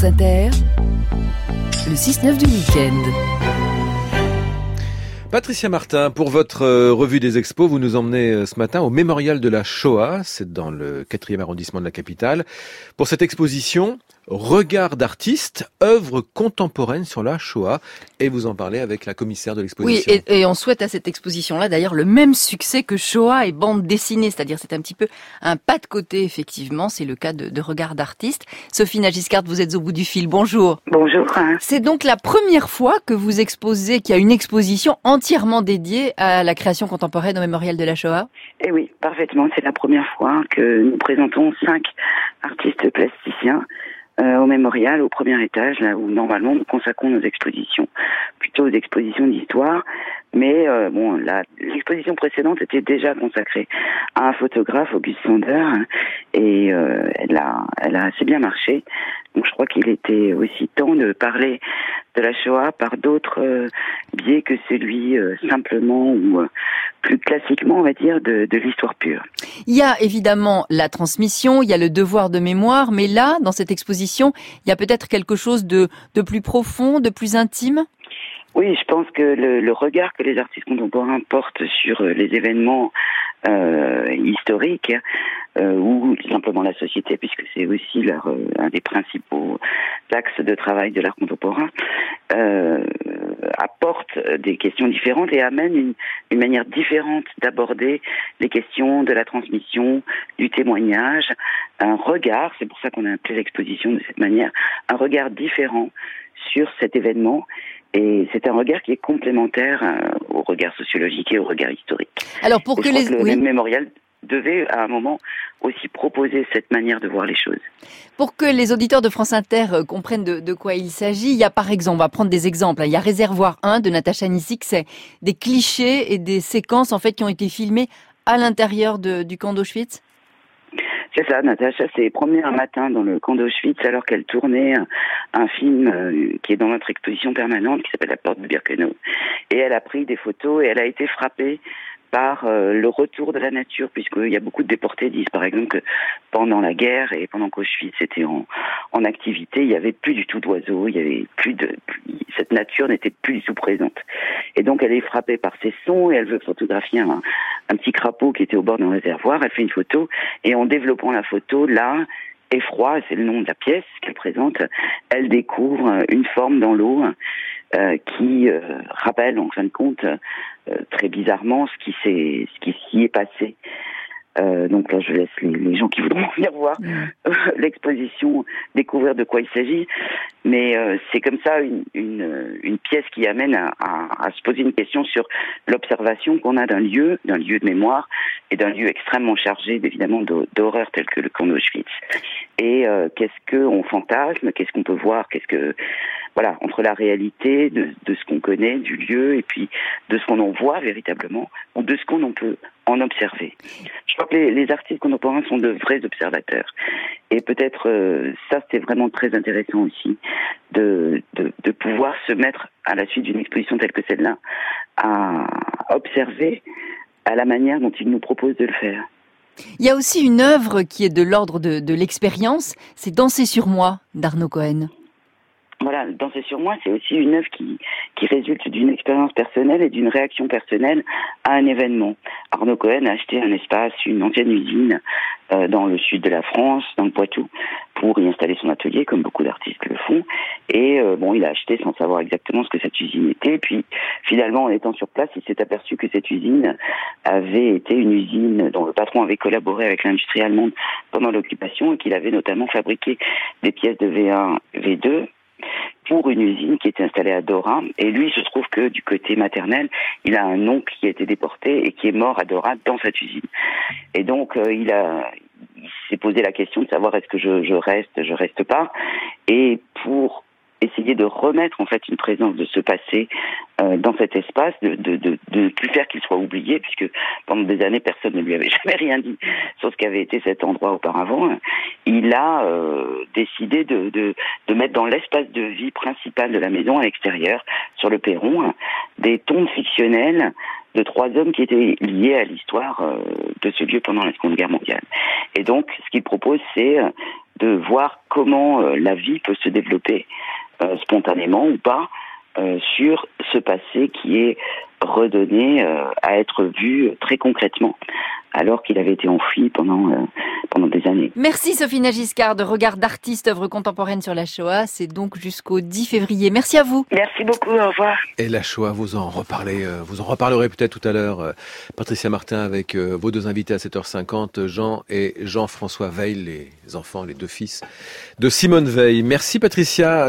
Le 6-9 du week-end. Patricia Martin, pour votre euh, revue des expos, vous nous emmenez euh, ce matin au mémorial de la Shoah, c'est dans le 4e arrondissement de la capitale, pour cette exposition Regard d'artiste, œuvre contemporaine sur la Shoah. Et vous en parlez avec la commissaire de l'exposition. Oui, et, on souhaite à cette exposition-là d'ailleurs le même succès que Shoah et bande dessinée, c'est-à-dire c'est un petit peu un pas de côté, effectivement. C'est le cas de, de Regard d'artiste. Sophie Nagiscard, vous êtes au bout du fil. Bonjour. Bonjour. C'est donc la première fois que vous exposez, qu'il y a une exposition entièrement dédiée à la création contemporaine au mémorial de la Shoah? Eh oui, parfaitement. C'est la première fois que nous présentons cinq artistes plasticiens au mémorial, au premier étage, là où normalement nous consacrons nos expositions, plutôt aux expositions d'histoire. Mais euh, bon, l'exposition précédente était déjà consacrée à un photographe, Auguste Sander, et euh, elle a, elle a assez bien marché. Donc je crois qu'il était aussi temps de parler de la Shoah par d'autres euh, biais que celui euh, simplement ou euh, plus classiquement, on va dire, de, de l'histoire pure. Il y a évidemment la transmission, il y a le devoir de mémoire, mais là, dans cette exposition, il y a peut-être quelque chose de, de plus profond, de plus intime? Oui, je pense que le, le, regard que les artistes contemporains portent sur les événements euh, historiques euh, ou simplement la société, puisque c'est aussi leur, un des principaux axes de travail de l'art contemporain, euh, apporte des questions différentes et amène une, une manière différente d'aborder les questions de la transmission, du témoignage, un regard, c'est pour ça qu'on a appelé l'exposition de cette manière, un regard différent sur cet événement et c'est un regard qui est complémentaire euh, au regard sociologique et au regard historique. Alors pour que les le oui. mémorial devait à un moment aussi proposer cette manière de voir les choses. Pour que les auditeurs de France Inter euh, comprennent de, de quoi il s'agit, il y a par exemple, on va prendre des exemples, il y a Réservoir 1 de Natacha Nisik, c'est des clichés et des séquences en fait qui ont été filmées à l'intérieur du camp d'Auschwitz c'est ça, Natacha s'est promenée un matin dans le camp d'Auschwitz alors qu'elle tournait un, film euh, qui est dans notre exposition permanente qui s'appelle La Porte de Birkenau. Et elle a pris des photos et elle a été frappée par euh, le retour de la nature, puisqu'il y a beaucoup de déportés disent par exemple que pendant la guerre et pendant qu'Auschwitz était en, en activité, il y avait plus du tout d'oiseaux, il y avait plus de cette nature n'était plus du tout présente. Et donc elle est frappée par ces sons et elle veut photographier un, un petit crapaud qui était au bord d'un réservoir. Elle fait une photo et en développant la photo, là, effroi, c'est le nom de la pièce qu'elle présente, elle découvre une forme dans l'eau euh, qui euh, rappelle en fin de compte euh, très bizarrement ce qui s'est ce qui s'y est passé. Euh, donc là, je laisse les, les, gens qui voudront venir voir euh, l'exposition découvrir de quoi il s'agit. Mais euh, c'est comme ça une, une, une, pièce qui amène à, à, à, se poser une question sur l'observation qu'on a d'un lieu, d'un lieu de mémoire et d'un lieu extrêmement chargé évidemment d'horreur tel que le camp d'Auschwitz. Et euh, qu'est-ce qu'on fantasme, qu'est-ce qu'on peut voir, qu'est-ce que voilà entre la réalité de, ce qu'on connaît du lieu et puis de ce qu'on en voit véritablement ou de ce qu'on en peut en observer. Je crois que les, artistes contemporains sont de vrais observateurs. Et peut-être euh, ça, c'est vraiment très intéressant aussi, de, de, de, pouvoir se mettre à la suite d'une exposition telle que celle-là, à observer à la manière dont ils nous proposent de le faire. Il y a aussi une œuvre qui est de l'ordre de, de l'expérience, c'est Danser sur moi d'Arnaud Cohen voilà, Danser sur moi, c'est aussi une œuvre qui, qui résulte d'une expérience personnelle et d'une réaction personnelle à un événement. Arnaud Cohen a acheté un espace, une ancienne usine euh, dans le sud de la France, dans le Poitou, pour y installer son atelier, comme beaucoup d'artistes le font. Et euh, bon, il a acheté sans savoir exactement ce que cette usine était. Puis finalement, en étant sur place, il s'est aperçu que cette usine avait été une usine dont le patron avait collaboré avec l'industrie allemande pendant l'occupation et qu'il avait notamment fabriqué des pièces de V1, V2 pour une usine qui était installée à Dora. Et lui, il se trouve que du côté maternel, il a un oncle qui a été déporté et qui est mort à Dora dans cette usine. Et donc, euh, il a, il s'est posé la question de savoir est-ce que je, je reste, je reste pas. Et pour essayer de remettre en fait une présence de ce passé euh, dans cet espace, de, de, de, de plus faire qu'il soit oublié, puisque pendant des années personne ne lui avait jamais rien dit sur ce qu'avait été cet endroit auparavant. Il a euh, décidé de, de, de mettre dans l'espace de vie principal de la maison à l'extérieur, sur le perron, des tombes fictionnelles de trois hommes qui étaient liés à l'histoire de ce lieu pendant la Seconde Guerre mondiale. Et donc, ce qu'il propose, c'est de voir comment la vie peut se développer spontanément ou pas sur ce passé qui est redonné à être vu très concrètement alors qu'il avait été enfoui pendant, euh, pendant des années. Merci Sophie Nagiscard de Regard d'artiste, œuvre contemporaine sur la Shoah. C'est donc jusqu'au 10 février. Merci à vous. Merci beaucoup, au revoir. Et la Shoah, vous en reparlez, euh, vous en reparlerez peut-être tout à l'heure, euh, Patricia Martin, avec vos deux invités à 7h50, Jean et Jean-François Veil, les enfants, les deux fils de Simone Veil. Merci Patricia.